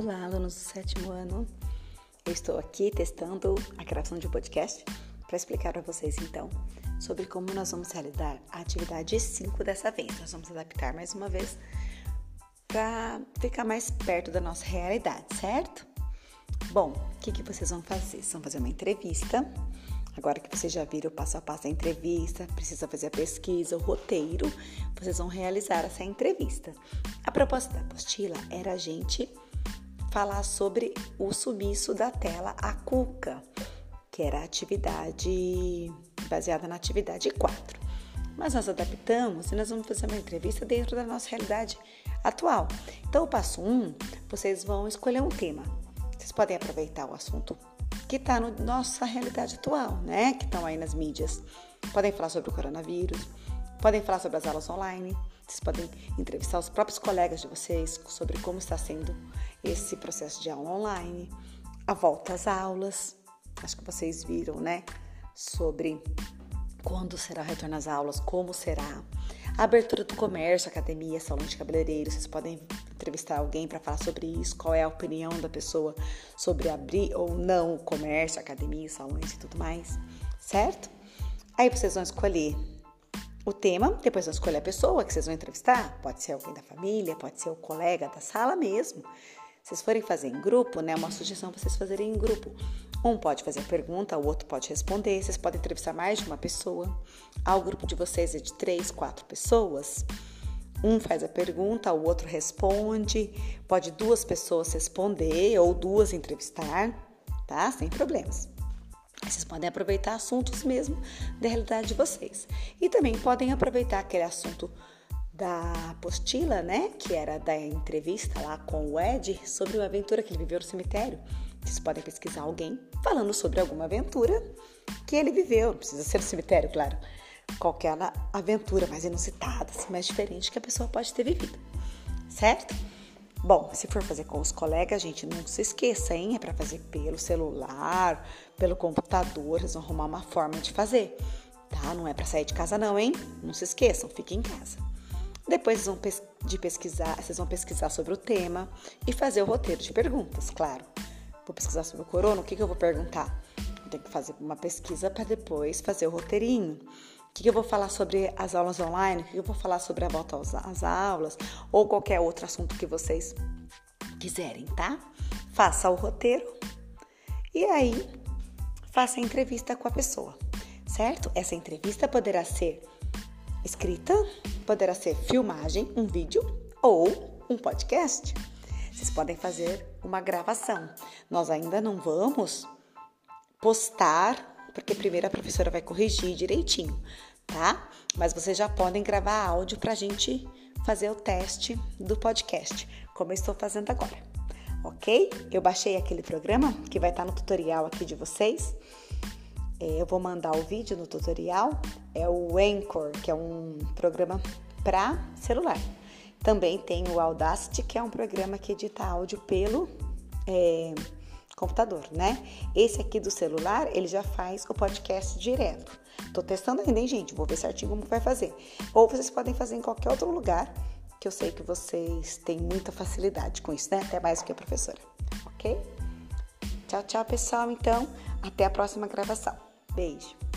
Olá, alunos do sétimo ano. Eu estou aqui testando a gravação de um podcast para explicar para vocês então sobre como nós vamos realizar a atividade 5 dessa vez. Nós vamos adaptar mais uma vez para ficar mais perto da nossa realidade, certo? Bom, o que, que vocês vão fazer? Vocês vão fazer uma entrevista. Agora que vocês já viram o passo a passo da entrevista, precisa fazer a pesquisa, o roteiro, vocês vão realizar essa entrevista. A proposta da apostila era a gente falar sobre o sumiço da tela, a cuca, que era a atividade baseada na atividade 4. Mas nós adaptamos e nós vamos fazer uma entrevista dentro da nossa realidade atual. Então, o passo 1, um, vocês vão escolher um tema. Vocês podem aproveitar o assunto que está na nossa realidade atual, né? Que estão aí nas mídias. Podem falar sobre o coronavírus, podem falar sobre as aulas online, vocês podem entrevistar os próprios colegas de vocês sobre como está sendo esse processo de aula online, a volta às aulas. Acho que vocês viram, né? Sobre quando será o retorno às aulas, como será. A abertura do comércio, academia, salão de cabeleireiro, vocês podem entrevistar alguém para falar sobre isso, qual é a opinião da pessoa sobre abrir ou não o comércio, academia, salões e tudo mais, certo? Aí vocês vão escolher o tema, depois vão escolher a pessoa que vocês vão entrevistar, pode ser alguém da família, pode ser o colega da sala mesmo. Vocês forem fazer em grupo, né, uma sugestão para vocês fazerem em grupo. Um pode fazer a pergunta, o outro pode responder. Vocês podem entrevistar mais de uma pessoa. Ah, o grupo de vocês é de três, quatro pessoas. Um faz a pergunta, o outro responde. Pode duas pessoas responder ou duas entrevistar, tá? Sem problemas. Vocês podem aproveitar assuntos mesmo da realidade de vocês. E também podem aproveitar aquele assunto da apostila, né? Que era da entrevista lá com o Ed sobre uma aventura que ele viveu no cemitério. Vocês podem pesquisar alguém falando sobre alguma aventura que ele viveu. Não precisa ser no cemitério, claro qualquer aventura mais inusitada, assim, mais diferente que a pessoa pode ter vivido, certo? Bom, se for fazer com os colegas, gente, não se esqueça, hein? É para fazer pelo celular, pelo computador, vocês vão arrumar uma forma de fazer, tá? Não é para sair de casa não, hein? Não se esqueçam, fiquem em casa. Depois vão de pesquisar, vocês vão pesquisar sobre o tema e fazer o roteiro de perguntas, claro. Vou pesquisar sobre o corona, o que, que eu vou perguntar? Eu tenho que fazer uma pesquisa para depois fazer o roteirinho. O que eu vou falar sobre as aulas online? O que eu vou falar sobre a volta às aulas? Ou qualquer outro assunto que vocês quiserem, tá? Faça o roteiro e aí faça a entrevista com a pessoa, certo? Essa entrevista poderá ser escrita, poderá ser filmagem, um vídeo ou um podcast. Vocês podem fazer uma gravação. Nós ainda não vamos postar porque primeiro a professora vai corrigir direitinho, tá? Mas vocês já podem gravar áudio para a gente fazer o teste do podcast, como eu estou fazendo agora, ok? Eu baixei aquele programa que vai estar no tutorial aqui de vocês. É, eu vou mandar o vídeo no tutorial. É o Anchor, que é um programa para celular. Também tem o Audacity, que é um programa que edita áudio pelo é, computador, né? Esse aqui do celular, ele já faz o podcast direto. Tô testando ainda, hein, gente? Vou ver certinho como vai fazer. Ou vocês podem fazer em qualquer outro lugar, que eu sei que vocês têm muita facilidade com isso, né? Até mais do que a professora, ok? Tchau, tchau, pessoal. Então, até a próxima gravação. Beijo.